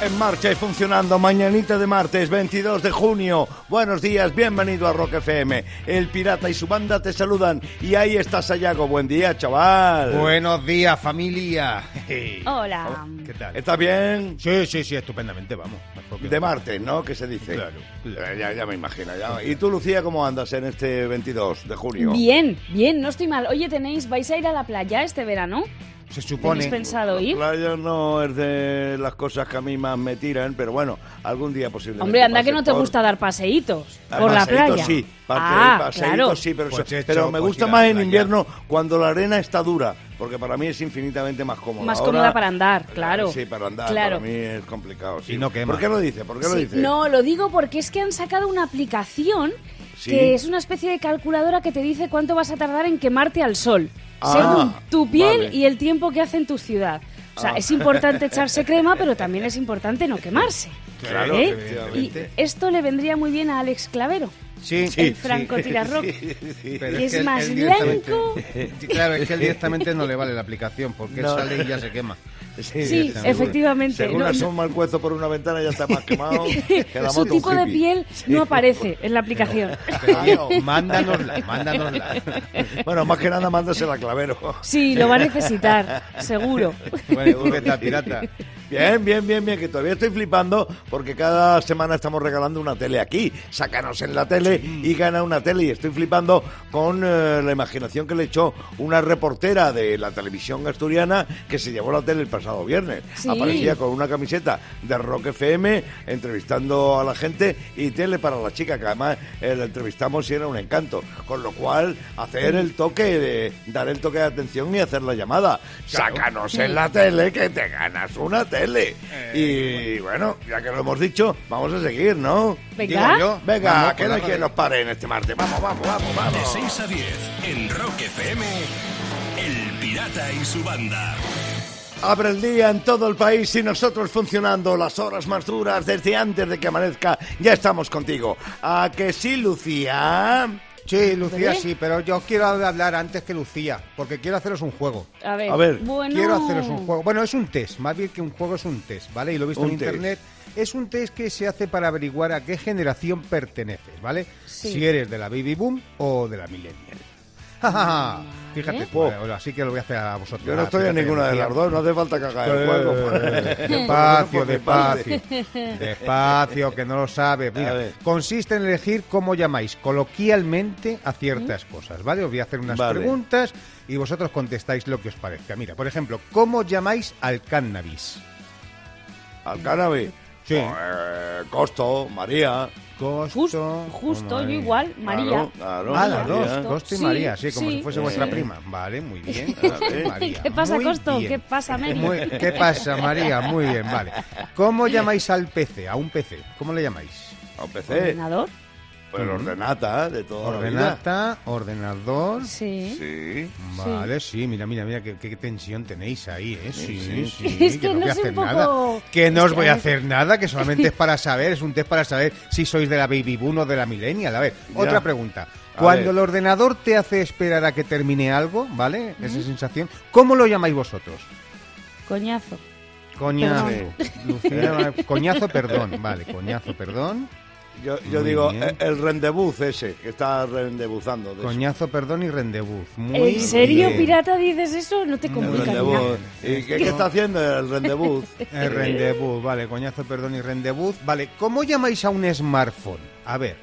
En marcha y funcionando, mañanita de martes 22 de junio. Buenos días, bienvenido a Rock FM. El Pirata y su banda te saludan. Y ahí está Sayago. Buen día, chaval. Buenos días, familia. Hola. ¿Qué tal? ¿Estás bien? Sí, sí, sí, estupendamente, vamos. De martes, ¿no? Que se dice. Claro, claro. Eh, Ya, ya me imagino. ya. ¿Y tú, Lucía, cómo andas en este 22 de junio? Bien, bien, no estoy mal. Oye, tenéis, vais a ir a la playa este verano. Se ¿Tenéis supone. pensado ir? La playa no es de las cosas que a mí más me tiran, pero bueno, algún día posiblemente. Hombre, anda que no te por- gusta dar paseitos Ah, por la playa. Sí, ah, claro. sí, pero, Pues eso- hecho, pero me pues gusta más en invierno cuando la arena está dura, porque para mí es infinitamente más cómoda. Más Ahora- cómoda para andar, claro. Sí, para andar, Claro. para mí es complicado. sí. Y no quema. ¿Por qué lo dice? ¿Por qué lo dice? no, lo digo porque es que han sacado una aplicación Sí. que es una especie de calculadora que te dice cuánto vas a tardar en quemarte al sol, Ah, según tu piel vale. y el tiempo que hace en tu ciudad. O sea, Ah. es importante echarse crema, pero también es importante no quemarse. Claro, ¿Eh? Y esto le vendría muy bien a Alex Clavero, Sí, el francotirarrock. Pero que es él- más él directamente- blanco. Claro, es que él directamente no le vale la aplicación, porque No. él sale y ya se quema. Sí, Sí, efectivamente. Según No, no. asoma el cuezo por una ventana ya está más quemado que la Su moto tipo de piel no aparece en la aplicación. Pero, mándanosla, mándanosla. Bueno, más que nada mándasela a Clavero. Sí, lo va a necesitar, seguro. Bueno, ¿tú qué tal, pirata? Bien, bien, bien, bien, que todavía estoy flipando porque cada semana estamos regalando una tele aquí. Sácanos en la tele y gana una tele. Y estoy flipando con eh, la imaginación que le echó una reportera de la televisión asturiana que se llevó la tele el pasado viernes. Sí. Aparecía con una camiseta de Rock FM entrevistando a la gente y tele para la chica, que además eh, la entrevistamos y era un encanto. Con lo cual, hacer el toque, de dar el toque de atención y hacer la llamada. Sácanos en la tele que te ganas una tele. Y bueno, ya que lo hemos dicho, vamos a seguir, ¿no? Venga. Digo yo. Venga, Vamos, que no quien nos pare en este martes. Vamos, vamos, vamos, De vamos. 6 a 10, en Rock FM, El Pirata y su banda. Abre el día en todo el país y nosotros funcionando las horas más duras desde antes de que amanezca. Ya estamos contigo. ¿A que sí, Lucía? Sí, Lucía, sí, pero yo quiero hablar antes que Lucía, porque quiero haceros un juego. A ver, A ver, bueno. Quiero haceros un juego. Bueno, es un test, más bien que un juego es un test, ¿vale? Y lo he visto Un en test. internet. Es un test que se hace para averiguar a qué generación perteneces, ¿vale? Sí. Si eres de la baby boom o de la millennial. Ja, ja, ja. Fíjate, ¿Eh? pues, ahora sí que lo voy a hacer a vosotros. Yo no estoy en ninguna de las dos, no hace falta que haga el juego. Despacio, despacio. Despacio, que no lo sabe. Mira, consiste en elegir cómo llamáis coloquialmente a ciertas cosas, ¿vale? Os voy a hacer unas Vale. preguntas y vosotros contestáis lo que os parezca. Mira, por ejemplo, ¿cómo llamáis al cannabis? Al cannabis. Sí. Eh, Costo, María. Costo, Justo, yo igual, María. Claro, claro, Ah, las María. dos, Costo y Sí, María, sí, como sí. si fuese Sí. vuestra prima. Vale, muy bien. María, ¿Qué pasa, muy Costo? bien. ¿Qué pasa, Mary? Muy- ¿Qué pasa, María? Muy bien, vale. ¿Cómo llamáis al PC, a un PC? ¿Cómo le llamáis? A un PC. ¿Ordenador? Pues ordenata, de vida. Ordenata, ordenador. Sí. Sí. Vale, sí, mira, mira, mira, qué, qué tensión tenéis ahí, ¿eh? Sí, sí, sí. Es que no no voy a hacer poco- nada. Que no Es os voy a hacer nada, que solamente es para saber, es un test para saber si sois de la baby boom o de la millennial. A ver, Ya. otra pregunta. A Cuando ver. el ordenador te hace esperar a que termine algo, ¿vale? Esa sensación, ¿cómo lo llamáis vosotros? Coñazo. Coñazo. Perdón. Lucía, coñazo, perdón. Vale, coñazo, perdón. Yo, yo digo, bien. eh, el rendezvous ese, que está rendezvuzando. de eso. Coñazo, perdón y rendezvuz. Muy ¿En serio, bien. pirata, dices eso? No te complica rendezvous. nada. ¿Y qué, qué está haciendo el rendezvous? El rendezvous, vale, coñazo, perdón y rendezvous. Vale, ¿cómo llamáis a un smartphone? A ver,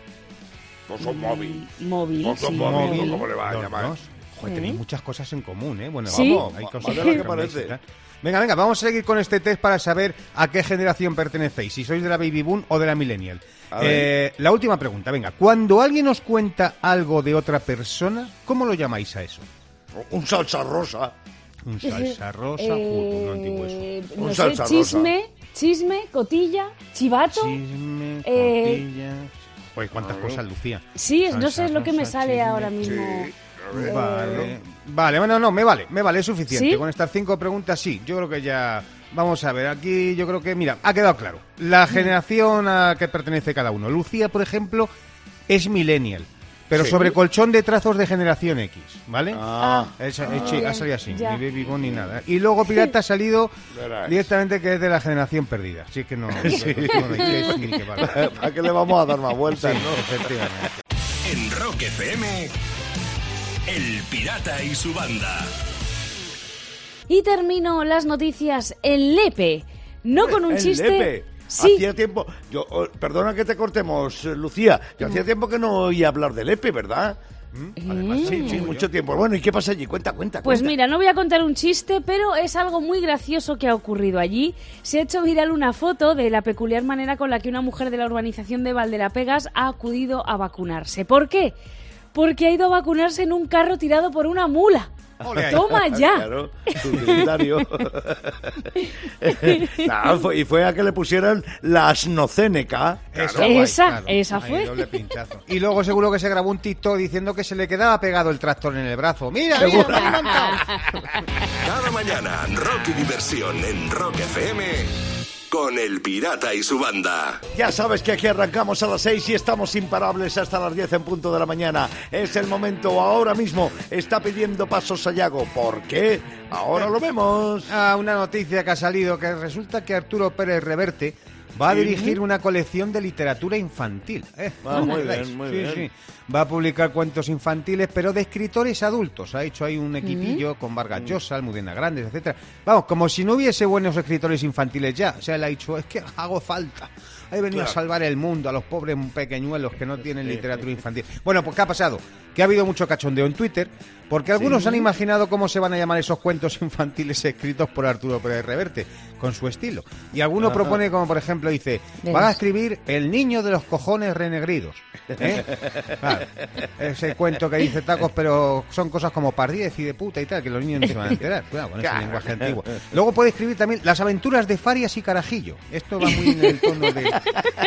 Pues un móvil. Móvil, Pues un sí, móvil, móvil. ¿cómo le va a llamar? dos. Joder, tenéis muchas cosas en común, ¿eh? Bueno, Sí. vamos, hay cosas de lo que parece. Venga, venga, vamos a seguir con este test para saber a qué generación pertenecéis, si sois de la baby boom o de la millennial. Eh, la última pregunta, venga, cuando alguien os cuenta algo de otra persona, ¿cómo lo llamáis a eso? Un salsa rosa. Un salsa rosa, un antiguo eso. Eh, Un no sé, salsa rosa. chisme, chisme, cotilla, chivato. Chisme, Eh, cotilla. Oye, cuántas cosas, Lucía. Sí, es- no sé lo que me rosa, sale chisme. ahora mismo. Vale, vale, bueno, no, me vale, me vale, es suficiente. ¿Sí? Con estas cinco preguntas, sí, yo creo que ya. Vamos a ver, aquí yo creo que, mira, ha quedado claro. La generación a que pertenece cada uno. Lucía, por ejemplo, es millennial. pero Sí. sobre colchón de trazos de generación X, ¿vale? Ah, Ah, eh, sí, bien, ha salido así, ya. ni Baby Boom ni nada. Y luego Pirata ha salido directamente que es de la generación perdida. Así que no, no, no, no, hay que- ni que vale. ¿Para qué le vamos a dar más vueltas, Sí, no? efectivamente. En Rock FM, El Pirata y su banda. Y termino las noticias en Lepe. No con un El chiste. Lepe. Sí. Hacía tiempo, yo, oh, perdona que te cortemos, eh, Lucía, yo hacía tiempo que no oía hablar del EPE, ¿verdad? Además, Sí, sí, mucho tiempo. Bueno, ¿y qué pasa allí? Cuenta, cuenta. Pues cuenta. mira, no voy a contar un chiste, pero es algo muy gracioso que ha ocurrido allí. Se ha hecho viral una foto de la peculiar manera con la que una mujer de la urbanización de Valderapegas ha acudido a vacunarse. ¿Por qué? Porque ha ido a vacunarse en un carro tirado por una mula. Toma ya. Claro. Nada, fue- y fue a que le pusieran la asnocéneca. Esa, Claro. guay, Esa, claro. esa fue. doble pinchazo. Y luego seguro que se grabó un TikTok diciendo que se le quedaba pegado el tractor en el brazo. Mira, mira, me. Cada mañana, rock y diversión en Rock FM con El Pirata y su banda. Ya sabes que aquí arrancamos a las 6 y estamos imparables hasta las 10 en punto de la mañana. Es el momento, ahora mismo está pidiendo pasos Sayago. ¿Por qué? Ahora lo vemos. Ah, una noticia que ha salido que resulta que Arturo Pérez Reverte va a Sí. dirigir una colección de literatura infantil. ¿eh? Ah, ¿No muy bien, muy Sí, bien. sí. Va a publicar cuentos infantiles, pero de escritores adultos. Ha hecho ahí un equipillo con Vargas Llosa, Almudena Grandes, etcétera. Vamos, como si no hubiese buenos escritores infantiles ya. O sea, él ha dicho, es que hago falta. He venido a salvar el mundo a los pobres pequeñuelos que no tienen literatura infantil. Bueno, pues ¿qué ha pasado? Que ha habido mucho cachondeo en Twitter, porque algunos han imaginado cómo se van a llamar esos cuentos infantiles escritos por Arturo Pérez Reverte, con su estilo. Y alguno propone, como por ejemplo, dice, van a escribir El niño de los cojones renegridos. ¿eh? Claro, ese cuento que dice tacos, pero son cosas como pardiez y de puta y tal, que los niños no se van a enterar. Cuidado con ese Claro. lenguaje antiguo. Luego puede escribir también Las aventuras de Farias y Carajillo. Esto va muy en el tono de,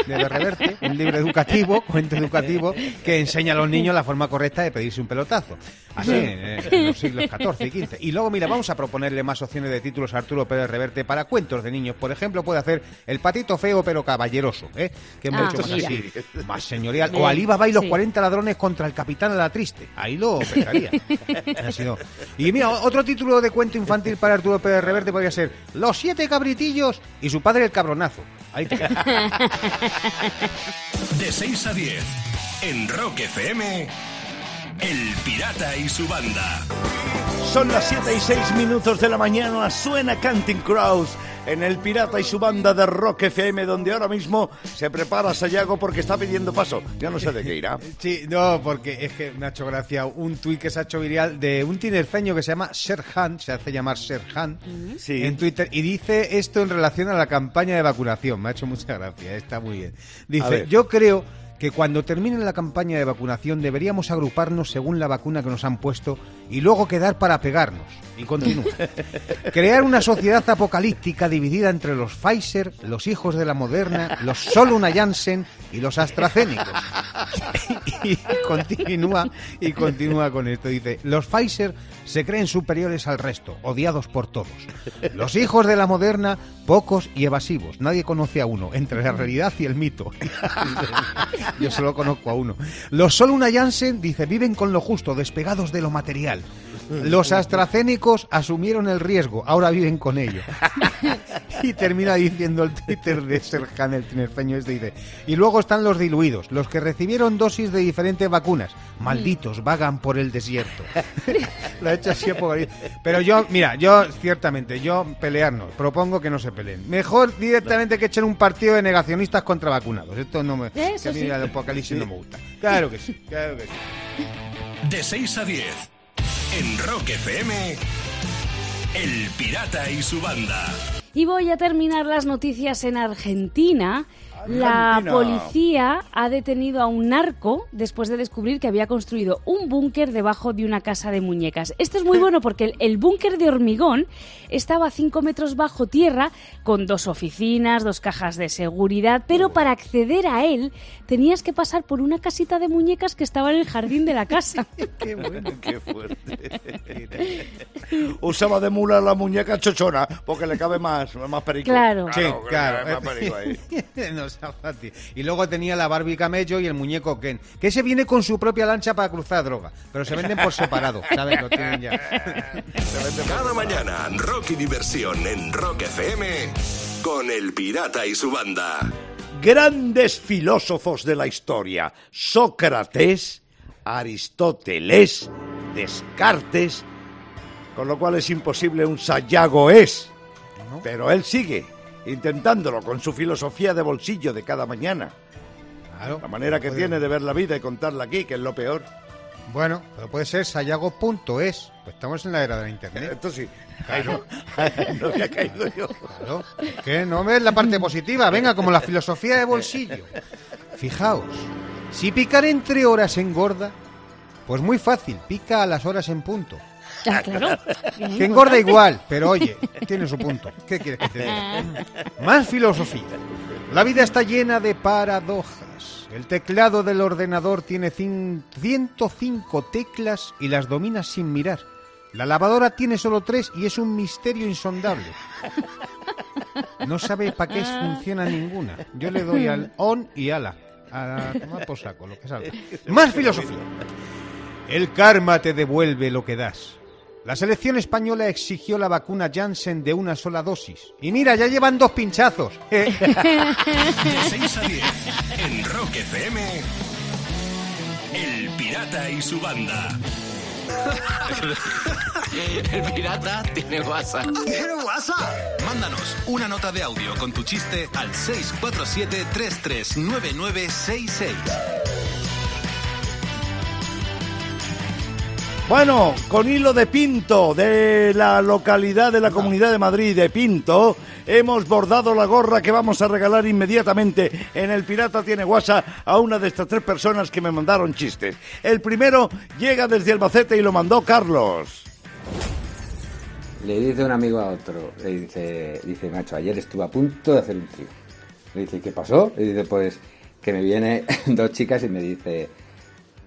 de Reverte, un libro educativo, cuento educativo, que enseña a los niños la forma correcta de pedirse un pelotazo. Así, en, en los siglos XIV y XV. Y luego, mira, vamos a proponerle más opciones de títulos a Arturo Pérez Reverte para cuentos de niños. Por ejemplo, puede hacer El patito feo pero caballeroso, ¿eh? que es Ah, mucho más mira. así, más señorial. O Alibaba y los sí. 40 ladrones contra el capitán a la triste. Ahí lo. Ha sido- Y mira, otro título de cuento infantil para Arturo Pérez Reverte podría ser Los siete cabritillos y su padre el cabronazo. Ahí te De 6 a 10, en Rock FM, El Pirata y su banda. Son las 7 y 6 minutos de la mañana, suena Canting Crows en El Pirata y su banda de Rock FM, donde ahora mismo se prepara Sayago porque está pidiendo paso. Yo no sé de qué irá. Sí, no, porque es que me ha hecho gracia un tuit que se ha hecho viral de un tinerfeño que se llama Serhan, se hace llamar Serhan, Sí. en Twitter, y dice esto en relación a la campaña de vacunación. Me ha hecho mucha gracia, está muy bien. Dice, yo creo que cuando termine la campaña de vacunación deberíamos agruparnos según la vacuna que nos han puesto y luego quedar para pegarnos. Y continúa. Crear una sociedad apocalíptica dividida entre los Pfizer, los hijos de la Moderna, los solo una Janssen y los AstraZeneca. y continúa y continúa con esto. Dice, los Pfizer se creen superiores al resto, odiados por todos. Los hijos de la Moderna, pocos y evasivos. Nadie conoce a uno, entre la realidad y el mito. Yo solo conozco a uno. Los solo una Janssen, dice, viven con lo justo, despegados de lo material. Los AstraZénicos asumieron el riesgo, ahora viven con ello. y termina diciendo el Twitter de Serjan, el tinerfeño este, dice, y luego están los diluidos, los que recibieron dosis de diferentes vacunas. Malditos, vagan por el desierto. Lo ha hecho así. Pero yo, mira, yo ciertamente, yo pelearnos, propongo que no se peleen. Mejor directamente que echen un partido de negacionistas contra vacunados. Esto no me... Eso que a mí sí. el apocalipsis no me gusta. Claro que sí, claro que sí. De 6 a 10, en Rock FM, El Pirata y su banda. Y voy a terminar las noticias en Argentina. La policía ha detenido a un narco después de descubrir que había construido un búnker debajo de una casa de muñecas. Esto es muy bueno porque el, el búnker de hormigón estaba a 5 metros bajo tierra con dos oficinas, dos cajas de seguridad, pero para acceder a él tenías que pasar por una casita de muñecas que estaba en el jardín de la casa. Qué bueno. Qué fuerte. usaba de mula la muñeca chochona porque le cabe más, más perico. Claro. Sí, claro. cabe más perico ahí. No sea fácil. Y luego tenía la Barbie Camello y el muñeco Ken. Que ese viene con su propia lancha para cruzar droga. Pero se venden por separado, ¿sabes? Lo tienen ya. Cada mañana, rock y diversión en Rock FM con El Pirata y su banda. Grandes filósofos de la historia. Sócrates, Aristóteles, Descartes. Con lo cual es imposible un Sayago es. Pero él sigue intentándolo con su filosofía de bolsillo de cada mañana. Claro. La manera que Puede- tiene de ver la vida y contarla aquí, que es lo peor. Bueno, pero puede ser sayago.es. Pues estamos en la era de la internet. Esto sí. No. no había caído yo. Claro. Que no ves la parte positiva. Venga, como la filosofía de bolsillo. Fijaos, si picar entre horas engorda, pues muy fácil, pica a las horas en punto. Ah, claro. Que engorda igual, pero oye, tiene su punto. ¿Qué quieres que te diga? Más filosofía. La vida está llena de paradojas. El teclado del ordenador tiene cin- 105 teclas y las domina sin mirar. La lavadora tiene solo tres y es un misterio insondable. No sabe para qué funciona ninguna. Yo le doy al on y ala. A tomar por saco, lo que salga. Más filosofía. El karma te devuelve lo que das. La selección española exigió la vacuna Janssen de una sola dosis. Y mira, ya llevan dos pinchazos. De 6 a 10 en Rock FM. El Pirata y su banda. El pirata tiene WhatsApp. ¿Tiene WhatsApp? Mándanos una nota de audio con tu chiste al 647-339966. Bueno, con hilo de Pinto, de la localidad de la Comunidad de Madrid de Pinto, hemos bordado la gorra que vamos a regalar inmediatamente en El Pirata Tiene WhatsApp a una de estas tres personas que me mandaron chistes. El primero llega desde Albacete y lo mandó Carlos. Le dice un amigo a otro, le dice, dice, macho, ayer estuve a punto de hacer un trío. Le dice, ¿qué pasó? Le dice, pues que me vienen dos chicas y me dice,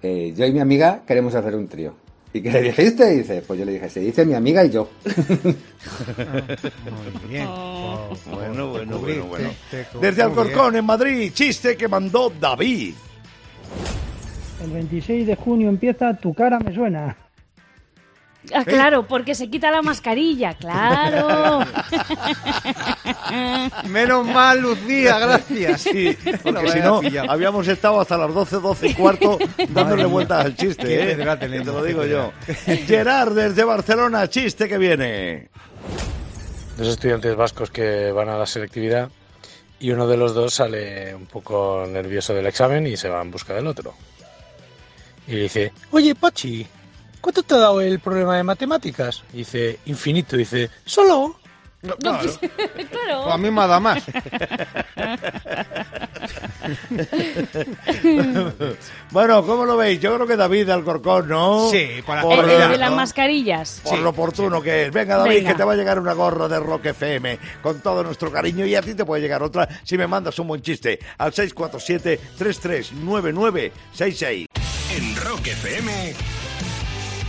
eh, yo y mi amiga queremos hacer un trío. ¿Y qué le dijiste? Y dice, pues yo le dije, se dice mi amiga y yo. Muy bien. Oh. Bueno, bueno, bueno, bueno. Desde Alcorcón, en Madrid, chiste que mandó David. El 26 de junio empieza Tu cara me suena. Ah, claro, porque se quita la mascarilla, claro. Menos mal, Lucía, gracias. Sí, porque si no, habíamos estado hasta las 12, 12 y cuarto dándole vueltas al chiste, Qué ¿eh? te lo digo yo. Gerard, desde Barcelona, chiste que viene. dos estudiantes vascos que van a la selectividad y uno de los dos sale un poco nervioso del examen y se va en busca del otro. Y le dice, oye Pachi, ¿cuánto te ha dado el problema de matemáticas? Y dice, infinito. Y dice, ¿solo? claro. Pues a mí me ha dado más. Bueno, ¿cómo lo veis? Yo creo que David de Alcorcón, ¿no? Sí, por la Por, El, el de ¿no? las mascarillas. Por lo oportuno que es. Venga, David, Venga. que te va a llegar una gorra de Rock FM con todo nuestro cariño y a ti te puede llegar otra si me mandas un buen chiste al 647-339966. En Rock FM.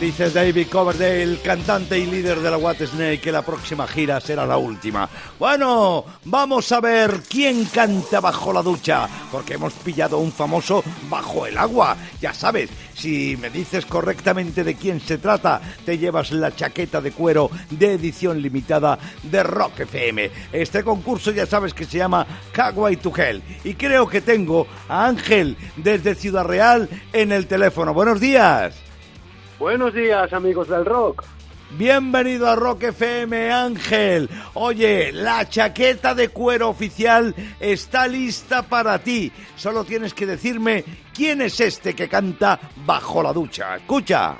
Dice David Coverdale, cantante y líder de la White Snake, que la próxima gira será la última. Bueno, vamos a ver quién canta bajo la ducha, porque hemos pillado un famoso bajo el agua. Ya sabes, si me dices correctamente de quién se trata, te llevas la chaqueta de cuero de edición limitada de Rock FM. Este concurso ya sabes que se llama Kawaii to Hell. Y creo que tengo a Ángel desde Ciudad Real en el teléfono. Buenos días. Buenos días, amigos del rock. Bienvenido a Rock FM Ángel. Oye, la chaqueta de cuero oficial está lista para ti. Solo tienes que decirme quién es este que canta bajo la ducha. Escucha.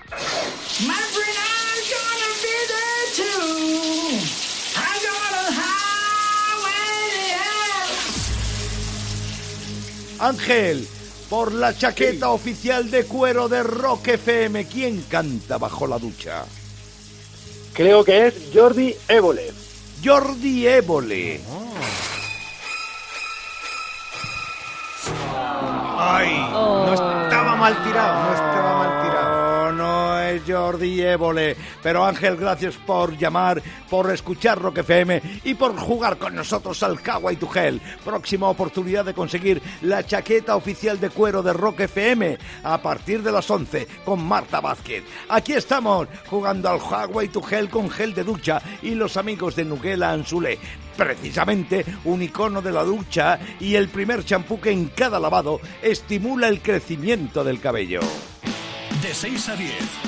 Ángel, por la chaqueta oficial de cuero de Rock FM, ¿quién canta bajo la ducha? Creo que es Jordi Évole. Jordi Évole. Ay, no estaba mal tirado, no estaba mal tirado. Jordi Évole. Pero Ángel, gracias por llamar, por escuchar Rock FM y por jugar con nosotros al Kawaii tu Gel. Próxima oportunidad de conseguir la chaqueta oficial de cuero de Rock FM a partir de las 11 con Marta Vázquez. Aquí estamos jugando al Kawaii tu Gel con gel de ducha y los amigos de Nuguela Anzulé. Precisamente un icono de la ducha y el primer champú que en cada lavado estimula el crecimiento del cabello. De 6 a 10.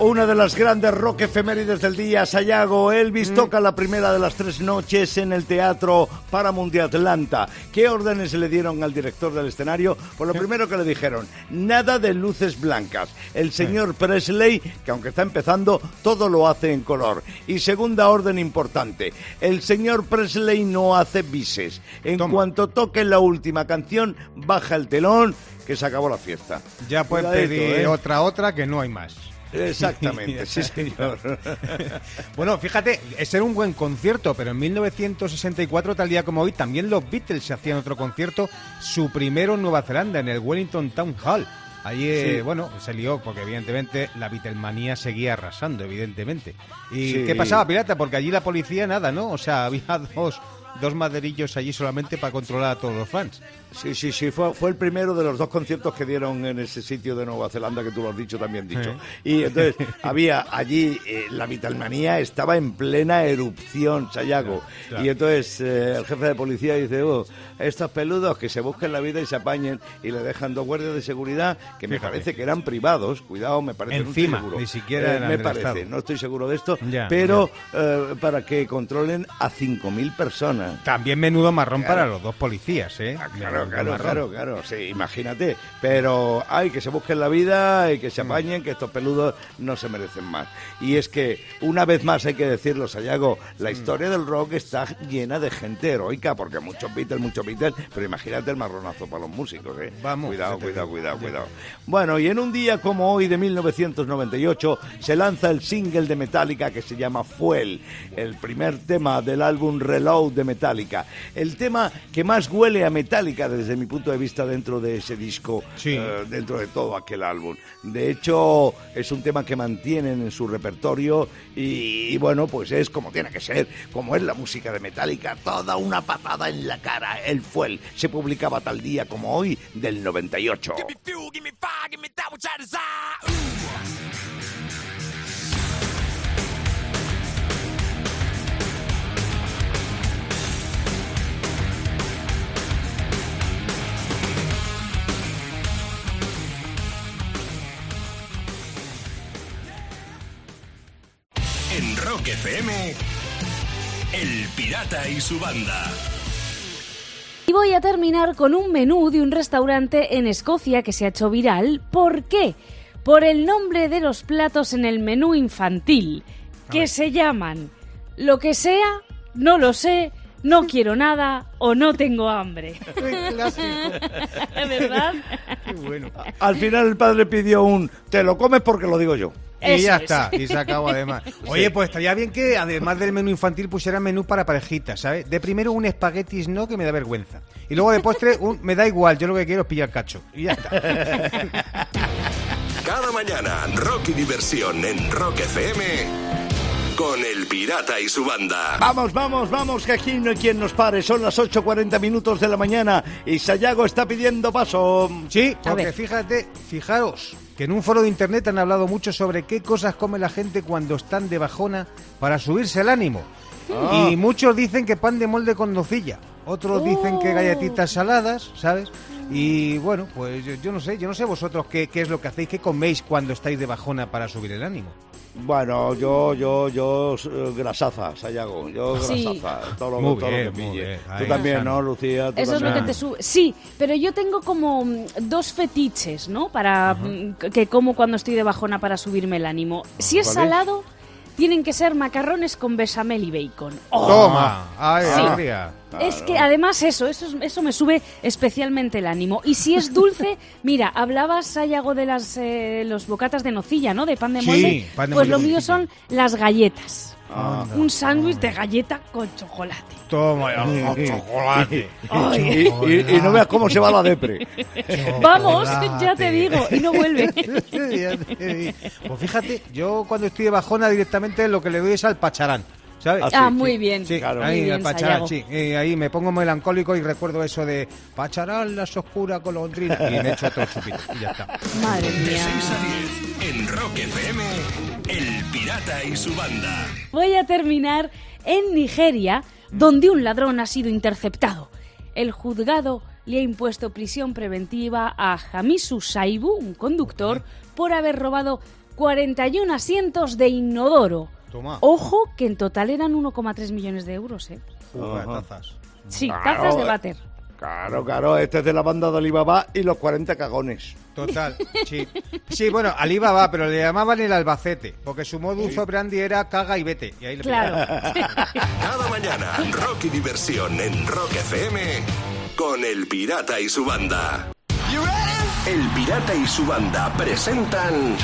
Una de las grandes rock efemérides del día, Sayago. Elvis toca la primera de las tres noches en el Teatro Paramount de Atlanta. ¿Qué órdenes le dieron al director del escenario? Pues lo primero que le dijeron, nada de luces blancas. El señor Presley, que aunque está empezando, todo lo hace en color. Y segunda orden importante, el señor Presley no hace bises. En cuanto toque la última canción, baja el telón, que se acabó la fiesta. Ya puedes pedir ¿eh? otra, otra, que no hay más. Exactamente, sí señor. Bueno, fíjate, ese era un buen concierto, pero en 1964, tal día como hoy, también los Beatles se hacían otro concierto, su primero en Nueva Zelanda, en el Wellington Town Hall. Allí, eh, Sí. bueno, se lió porque evidentemente la Beatlemanía seguía arrasando, evidentemente. ¿Y Sí. qué pasaba, pirata? Porque allí la policía nada, ¿no? O sea, había dos, dos maderillos allí solamente para controlar a todos los fans. Sí, sí, sí, fue, fue el primero de los dos conciertos que dieron en ese sitio de Nueva Zelanda que tú lo has dicho, también dicho. Y entonces había allí, eh, la Vitalmanía estaba en plena erupción, Sayago. Claro. Y entonces eh, el jefe de policía dice, oh, estos peludos que se busquen la vida y se apañen y le dejan dos guardias de seguridad que me parece que eran privados, cuidado, me parece, Encima, no seguro. ni siquiera Eh, me parece, Estado. no estoy seguro de esto, Ya, pero eh, para que controlen a 5.000 personas. También menudo marrón Claro. para los dos policías, ¿eh? Ah, claro, claro, claro, claro, sí, imagínate. Pero hay que se busquen la vida y que Mm. se apañen, que estos peludos no se merecen más. Y es que, una vez más hay que decirlo, Sayago, Mm. la historia del rock está llena de gente heroica, porque muchos Beatles, muchos Beatles, pero imagínate el marronazo para los músicos, ¿eh? Vamos, Cuidado, cuidado, cuidado, cuidado. Bueno, y en un día como hoy de 1998 se lanza el single de Metallica que se llama Fuel, el primer tema del álbum Reload de Metallica. El tema que más huele a Metallica desde mi punto de vista dentro de ese disco, Sí. eh, dentro de todo aquel álbum. De hecho, es un tema que mantienen en su repertorio y, y bueno, pues es como tiene que ser, como es la música de Metallica, toda una patada en la cara. El Fuel se publicaba tal día como hoy del 98. En Rock FM, El Pirata y su banda. Y voy a terminar con un menú de un restaurante en Escocia que se ha hecho viral. ¿Por qué? Por el nombre de los platos en el menú infantil, que se llaman lo que sea, no lo sé, no quiero nada o no tengo hambre. ¿Verdad? Qué bueno. Al final el padre pidió un te lo comes porque lo digo yo. Y Eso ya es. está, y se acabó además. Oye, pues estaría bien que además del menú infantil pusiera menú para parejitas, ¿sabes? De primero un espaguetis no, que me da vergüenza. Y luego de postre, un, me da igual, yo lo que quiero es pillar cacho. Y ya está. Cada mañana, rock y diversión en Rock FM con El Pirata y su banda. Vamos, vamos, vamos, que aquí no hay quien nos pare. Son las 8.40 minutos de la mañana y Sayago está pidiendo paso. Sí, porque fíjate, fijaros que en un foro de internet han hablado mucho sobre qué cosas come la gente cuando están de bajona para subirse el ánimo. Ah. Y muchos dicen que pan de molde con nocilla, otros dicen que Oh. galletitas saladas, ¿sabes? Y bueno, pues yo, yo no sé, yo no sé vosotros qué, qué es lo que hacéis, qué coméis cuando estáis de bajona para subir el ánimo. Bueno, yo, yo, yo, eh, grasaza, Sayago. Yo Sí. grasaza. Todo lo, Muy todo lo que muy pille. bien. Tú también, sano. ¿no, Lucía? Tú Eso es lo que te sube. Sí, pero yo tengo como mm, dos fetiches, ¿no? Para mm, que como cuando estoy de bajona para subirme el ánimo. Si es ¿Cuál es? Tienen que ser macarrones con bechamel y bacon. ¡Oh! Toma, ay, Sí. alegría. Es que además eso, eso, es- eso me sube especialmente el ánimo. Y si es dulce, mira, hablabas, Sayago, de las eh, los bocatas de nocilla, ¿no? De pan de Sí, molde. pan de pues molde lo mío son las galletas. Un sándwich de galleta con chocolate. Toma ya, chocolate. Y, y- y no veas cómo se va la depre. Vamos, ya te digo, y no vuelve. Pues fíjate, yo cuando estoy de bajona directamente lo que le doy es al pacharán. ¿Sabes? Ah, sí, Ah, sí. muy bien. Sí, Claro. ahí Muy bien, el pacharán, Sayago. sí. Y ahí me pongo melancólico y recuerdo eso de pacharán las oscuras golondrinas y me echo otro chupito y ya está. Madre De mía. 6 a 10 en Rock FM, El Pirata y su banda. Voy a terminar en Nigeria, donde un ladrón ha sido interceptado. El juzgado le ha impuesto prisión preventiva a Hamisu Saibu, un conductor, por haber robado 41 asientos de inodoro. Toma. Ojo que en total eran 1,3 millones de euros, ¿eh? Tazas. Sí, Claro, tazas de eh. váter. Claro, claro, este es de la banda de Alibaba y los 40 cagones. Total, sí. Sí, bueno, Aliba va, pero le llamaban el Albacete, porque su modus operandi era caga y vete. Y ahí le Claro. Cada mañana, rock y diversión en Rock FM con El Pirata y su banda. El Pirata y su banda presentan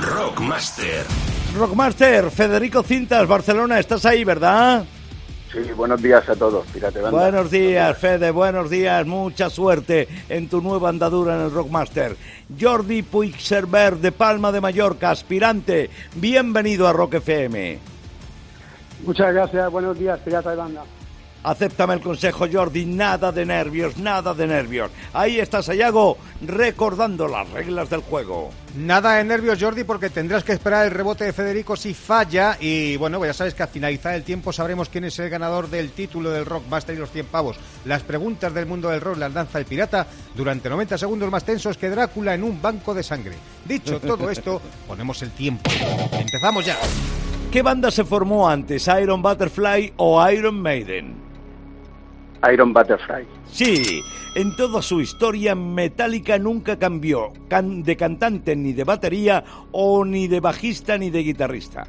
Rockmaster. Rockmaster, Federico Cintas, Barcelona, estás ahí, ¿verdad? Sí, buenos días a todos, Pirate Banda. Buenos días, Fede, buenos días, mucha suerte en tu nueva andadura en el Rockmaster. Jordi Puigserver de Palma de Mallorca, aspirante, bienvenido a Rock FM. Muchas gracias, buenos días, Pirata de Banda. Acéptame el consejo, Jordi, nada de nervios, nada de nervios. Ahí está Sayago recordando las reglas del juego. Nada de nervios, Jordi, porque tendrás que esperar el rebote de Federico si falla. Y bueno, ya sabes que al finalizar el tiempo sabremos quién es el ganador del título del Rockmaster y los 100 pavos. Las preguntas del mundo del rock las lanza el pirata durante 90 segundos más tensos que Drácula en un banco de sangre. Dicho todo esto, ponemos el tiempo. Empezamos ya. ¿Qué banda se formó antes, Iron Butterfly o Iron Maiden? Iron Butterfly. Sí, en toda su historia Metallica nunca cambió can- de cantante ni de batería o ni de bajista ni de guitarrista.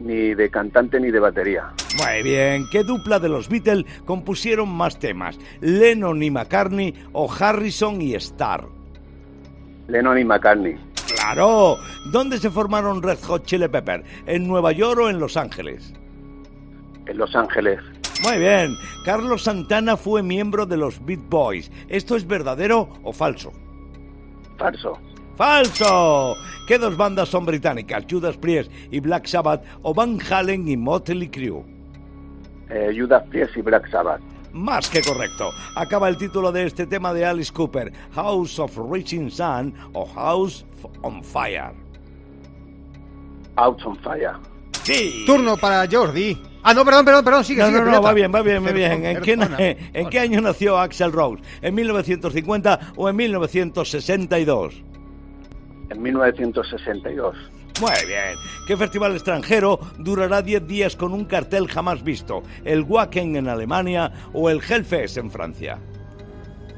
Ni de cantante ni de batería. Muy bien, ¿qué dupla de los Beatles compusieron más temas? ¿Lennon y McCartney o Harrison y Starr? Lennon y McCartney. ¡Claro! ¿Dónde se formaron Red Hot Chili Pepper? ¿En Nueva York o en Los Ángeles? En Los Ángeles. Muy bien, Carlos Santana fue miembro de los Beat Boys. ¿Esto es verdadero o falso? Falso. ¡Falso! ¿Qué dos bandas son británicas? ¿Judas Priest y Black Sabbath o Van Halen y Motley Crue? Eh, Judas Priest y Black Sabbath. Más que correcto. Acaba el título de este tema de Alice Cooper, House of Reaching Sun o House on Fire. Out on Fire. Sí. Turno para Jordi. Ah, no, perdón, perdón, perdón, sigue, No, sigue, no, no, va bien, va bien, va bien. ¿En qué, ¿En qué año nació Axel Rose? ¿En 1950 o en 1962? En 1962. Muy bien. ¿Qué festival extranjero durará 10 días con un cartel jamás visto? ¿El Wacken en Alemania o el Hellfest en Francia?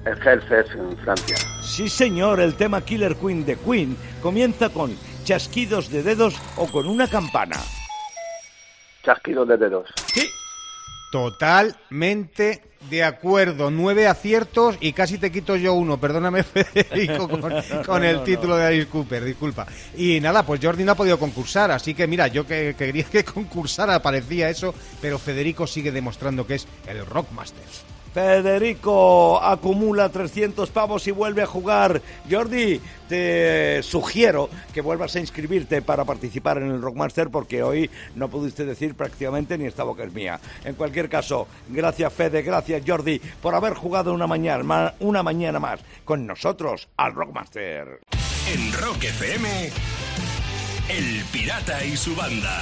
El Hellfest en Francia. Sí, señor, el tema Killer Queen de Queen comienza con chasquidos de dedos o con una campana. Chasquido de dedos. Sí, Totalmente de acuerdo. Nueve aciertos y casi te quito yo uno. Perdóname, Federico, con, con el no, título de Alice Cooper. Disculpa. Y nada, pues Jordi no ha podido concursar. Así que mira, yo que que quería que concursara, parecía eso. Pero Federico sigue demostrando que es el Rockmaster. Federico acumula 300 pavos y vuelve a jugar. Jordi, te sugiero que vuelvas a inscribirte para participar en el Rockmaster porque hoy no pudiste decir prácticamente ni esta boca es mía. En cualquier caso, gracias Fede, gracias Jordi por haber jugado una mañana, ma- una mañana más con nosotros al Rockmaster. En Rock FM, El Pirata y su banda.